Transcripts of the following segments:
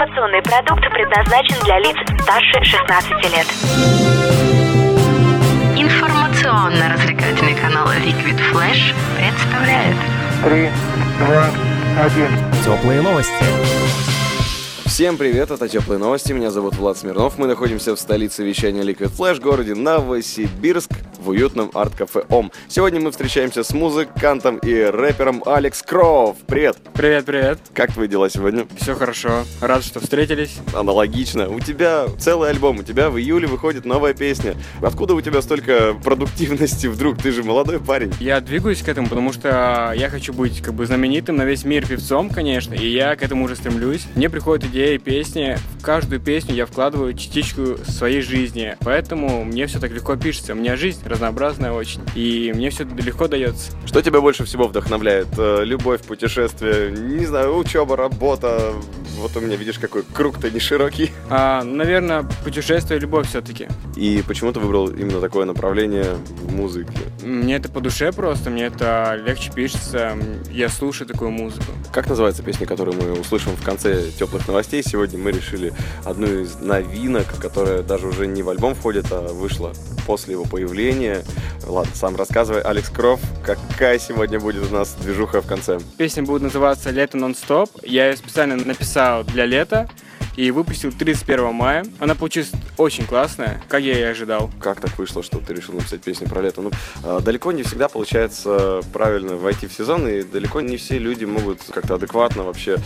Информационный продукт предназначен для лиц старше 16 лет. Информационно-развлекательный канал Liquid Flash представляет Три, два, один. Теплые новости. Всем привет, это Теплые новости, меня зовут Влад Смирнов, мы находимся в столице вещания Liquid Flash, городе Новосибирск, в уютном арт-кафе ОМ. Сегодня мы встречаемся с музыкантом и рэпером Алекс Кров. Привет! Привет, привет. Как твои дела сегодня? Все хорошо. Рад, что встретились. Аналогично. У тебя целый альбом, у тебя в июле выходит новая песня. Откуда у тебя столько продуктивности вдруг? Ты же молодой парень. Я двигаюсь к этому, потому что я хочу быть как бы знаменитым на весь мир певцом, конечно, и я к этому уже стремлюсь. Мне приходят идеи, песни. В каждую песню я вкладываю частичку своей жизни, поэтому мне все так легко пишется. У меня жизнь разнообразная очень, и мне все легко дается. Что тебя больше всего вдохновляет? Э, Любовь, путешествие, не знаю, учеба, работа. Вот у меня, видишь, какой круг-то не широкий. А, наверное, путешествие и любовь все-таки. И почему ты выбрал именно такое направление в музыке? Мне это по душе просто, мне это легче пишется, я слушаю такую музыку. Как называется песня, которую мы услышим в конце теплых новостей? Сегодня мы решили одну из новинок, которая даже уже не в альбом входит, а вышла после его появления. Ладно, сам рассказывай. Алекс Кров, какая сегодня будет у нас движуха в конце? Песня будет называться «Лето нон-стоп». Я ее специально написал для лета и выпустил 31 мая. Она получилась очень классная, как я и ожидал. Как так вышло, что ты решил написать песню про лето? Ну, э, далеко не всегда получается правильно войти в сезон, и далеко не все люди могут как-то адекватно вообще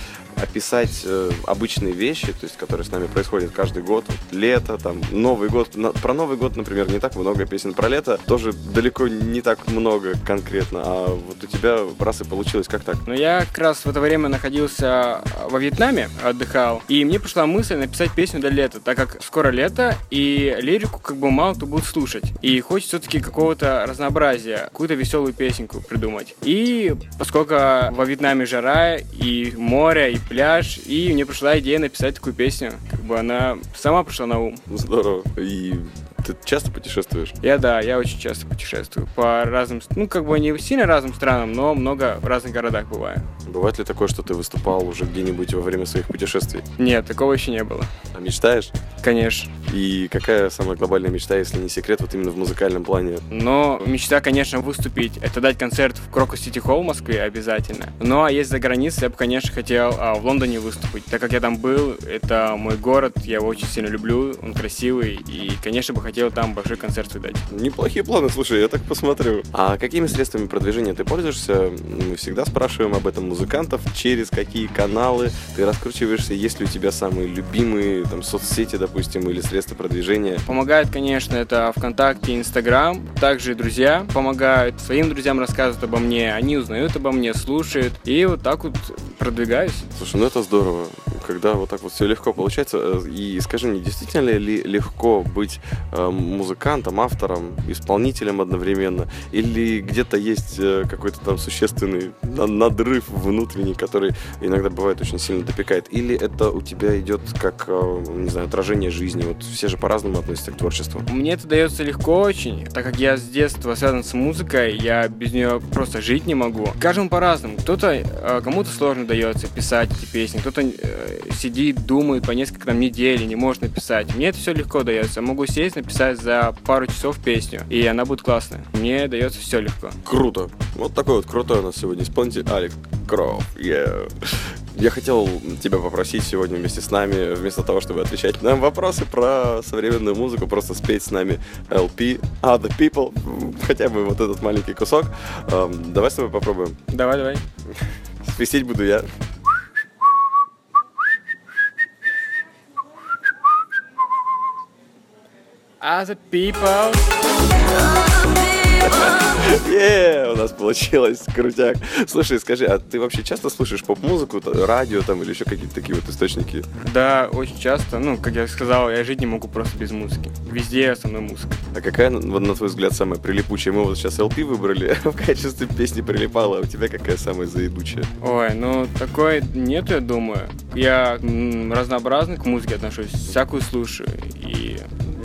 описать э, обычные вещи, то есть, которые с нами происходят каждый год. Лето, там, Новый год. На- про Новый год, например, не так много песен. Про лето тоже далеко не так много конкретно. А вот у тебя раз и получилось. Как так? Но я как раз в это время находился во Вьетнаме, отдыхал, и мне пришла мысль написать песню для лета, так как скоро лето, и лирику как бы мало кто будет слушать. И хочется все-таки какого-то разнообразия, какую-то веселую песенку придумать. И поскольку во Вьетнаме жара, и море, и пляж, и мне пришла идея написать такую песню. Как бы она сама пришла на ум. Здорово. И ты часто путешествуешь? Я, да, я очень часто путешествую по разным, ну, как бы не сильно разным странам, но много в разных городах бываю. Бывает ли такое, что ты выступал уже где-нибудь во время своих путешествий? Нет, такого еще не было. А мечтаешь? Конечно. И какая самая глобальная мечта, если не секрет, вот именно в музыкальном плане? Но мечта, конечно, выступить. Это дать концерт в Крокус Сити Холл в Москве обязательно. Ну, а есть за границей, я бы, конечно, хотел а, в Лондоне выступить. Так как я там был, это мой город, я его очень сильно люблю, он красивый. И, конечно, бы хотел там большой концерт выдать. Неплохие планы, слушай, я так посмотрю. А какими средствами продвижения ты пользуешься? Мы всегда спрашиваем об этом музыкантов. Через какие каналы ты раскручиваешься? Есть ли у тебя самые любимые там, соцсети, допустим, или средства продвижения? Помогает, конечно, это ВКонтакте, Инстаграм. Также и друзья помогают. Своим друзьям рассказывают обо мне. Они узнают обо мне, слушают. И вот так вот продвигаюсь. Слушай, ну это здорово, когда вот так вот все легко получается. Э, И скажи мне, действительно ли легко быть э, музыкантом, автором, исполнителем одновременно? Или где-то есть э, какой-то там существенный на- надрыв внутренний, который иногда бывает очень сильно допекает? Или это у тебя идет как, не знаю, отражение жизни? Вот все же по-разному относятся к творчеству. Мне это дается легко очень, так как я с детства связан с музыкой, я без нее просто жить не могу. Каждому по-разному. Кто-то, кому-то сложно дается писать эти песни, кто-то сидит, думает по несколько там недель, и не может написать. Мне это все легко дается. Я могу сесть, написать за пару часов песню, и она будет классная. Мне дается все легко. Круто. Вот такой вот крутой у нас сегодня исполнитель Алекс Кров. Yeah. Я хотел тебя попросить сегодня вместе с нами, вместо того, чтобы отвечать на вопросы про современную музыку, просто спеть с нами LP Other People, хотя бы вот этот маленький кусок. Эм, давай с тобой попробуем. Давай, давай. Свистеть буду я. Other people. Е, у нас получилось, крутяк. Слушай, скажи, а ты вообще часто слушаешь поп-музыку, радио там или еще какие-то такие вот источники? Да, очень часто. Ну, как я сказал, я жить не могу просто без музыки. Везде со мной музыка. А какая, вот, на твой взгляд, самая прилипучая? Мы вот сейчас LP выбрали в качестве песни прилипала, а у тебя какая самая заебучая? Ой, ну такой нету, я думаю. Я разнообразно к музыке отношусь, всякую слушаю. И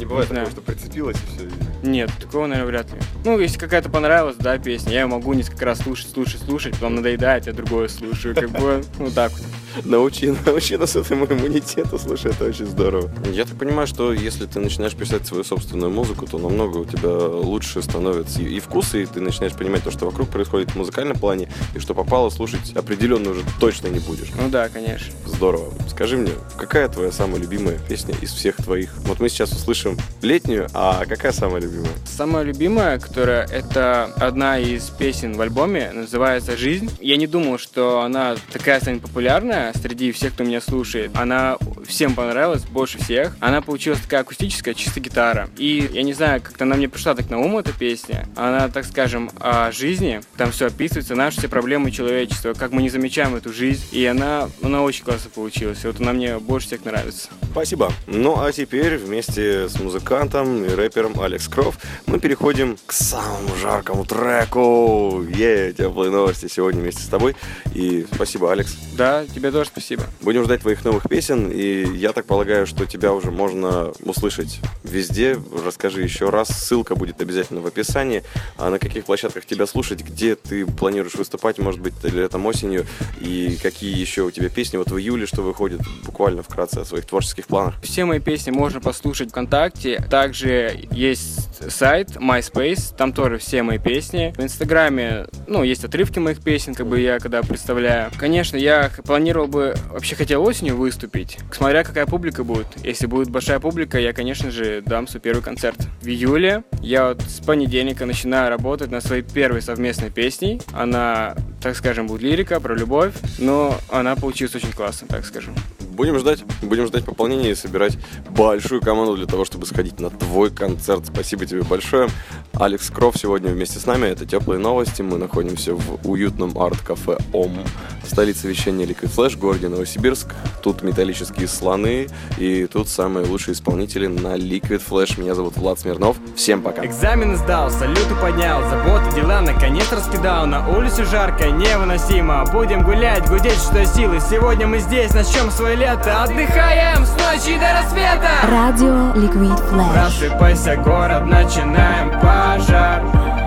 бывает такого, что прицепилась и все. Нет, такого, наверное, вряд ли. Ну, если какая-то понравилась, да, песня, я её могу несколько раз слушать, слушать, слушать, потом надоедает, я другое слушаю, как бы, ну так вот. Научи, научи нас этому иммунитету, слушай, это очень здорово. Я так понимаю, что если ты начинаешь писать свою собственную музыку, то намного у тебя лучше становится и, и вкус, и ты начинаешь понимать то, что вокруг происходит в музыкальном плане, и что попало слушать определенно уже точно не будешь. Ну да, конечно. Здорово. Скажи мне, какая твоя самая любимая песня из всех твоих? Вот мы сейчас услышим летнюю, а какая самая любимая? Самая любимая, которая это одна из песен в альбоме, называется «Жизнь». Я не думал, что она такая станет популярная среди всех, кто меня слушает. Она всем понравилась, больше всех. Она получилась такая акустическая, чисто гитара. И я не знаю, как-то она мне пришла так на ум, эта песня. Она, так скажем, о жизни. Там все описывается, наши все проблемы человечества, как мы не замечаем эту жизнь. И она, она очень классно получилась. И вот она мне больше всех нравится. Спасибо. Ну а теперь вместе с музыкантом и рэпером Алекс Кров мы переходим к самому жаркому треку. Е, теплые новости сегодня вместе с тобой. И спасибо, Алекс. Да, тебе тоже спасибо. Будем ждать твоих новых песен, и я так полагаю, что тебя уже можно услышать везде. Расскажи еще раз, ссылка будет обязательно в описании. А на каких площадках тебя слушать, где ты планируешь выступать, может быть, летом, осенью, и какие еще у тебя песни вот в июле, что выходит, буквально вкратце о своих творческих планах. Все мои песни можно послушать ВКонтакте. Также есть сайт MySpace, там тоже все мои песни. В Инстаграме, ну, есть отрывки моих песен, как бы я когда представляю. Конечно, я планировал бы, вообще хотел осенью выступить, смотря какая публика будет. Если будет большая публика, я, конечно же, дам свой первый концерт. В июле я вот с понедельника начинаю работать над своей первой совместной песней. Она, так скажем, будет лирика про любовь, но она получилась очень классно, так скажем. Будем ждать, будем ждать пополнения и собирать большую команду для того, чтобы сходить на твой концерт. Спасибо тебе большое. Алекс Кров сегодня вместе с нами. Это теплые новости. Мы находимся в уютном арт-кафе ОМ, столице вещания Liquid Flash, городе Новосибирск. Тут металлические слоны и тут самые лучшие исполнители на Liquid Flash. Меня зовут Влад Смирнов. Всем пока. Экзамен сдал, салюты поднял, заботы, дела наконец раскидал. На улице жарко, невыносимо. Будем гулять, гудеть, что силы. Сегодня мы здесь, начнем свое лето. Отдыхаем с ночи до рассвета. Радио Liquid Flash. Просыпайся, город, начинаем пожар.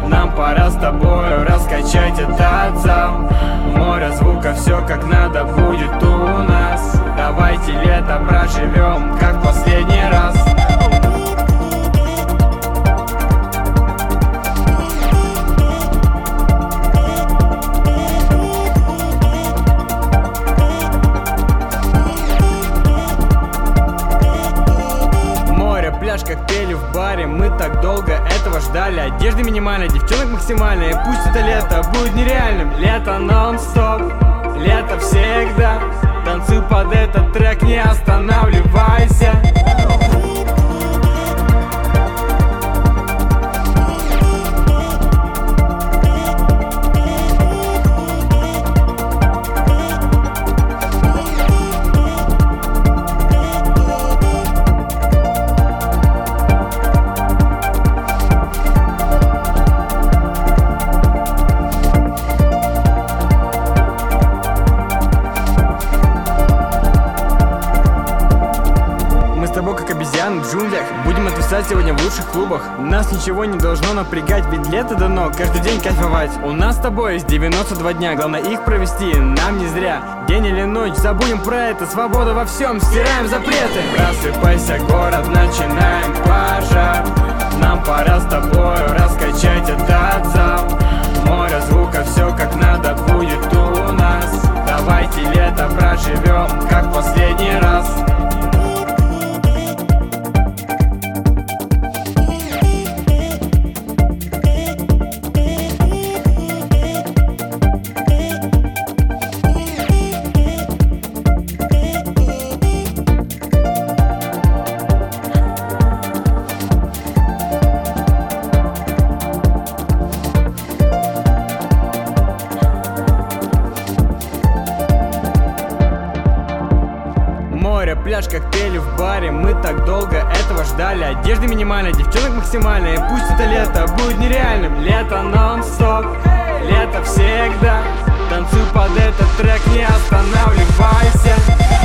Нам пора с тобою раскачать этот зал Море звука, все как надо будет у нас. Давайте лето проживем, как последний раз Одежды минимальная, девчонок максимальная И Пусть это лето будет нереальным. Лето нон-стоп, лето всегда. Танцуй под этот трек, не останавливайся отвисать сегодня в лучших клубах. Нас ничего не должно напрягать Ведь лето дано каждый день кайфовать. У нас с тобой есть 92 дня Главное их провести. Нам не зря День или ночь, забудем про это. Свобода во всем, стираем запреты. Просыпайся, город, начинаем пожар. Нам пора с тобою раскачать этот зал ждали Одежды минимальная, девчонок максимальная И Пусть это лето будет нереальным. Лето нон-стоп, лето всегда. Танцуй под этот трек, не останавливайся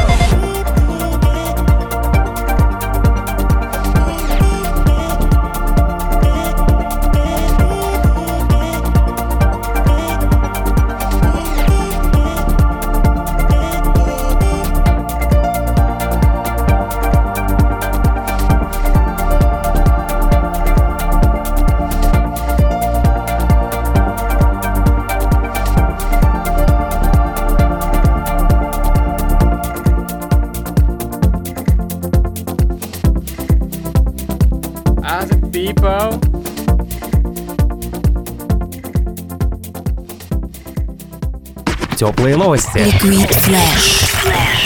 people. Теплые новости. Liquid Flash.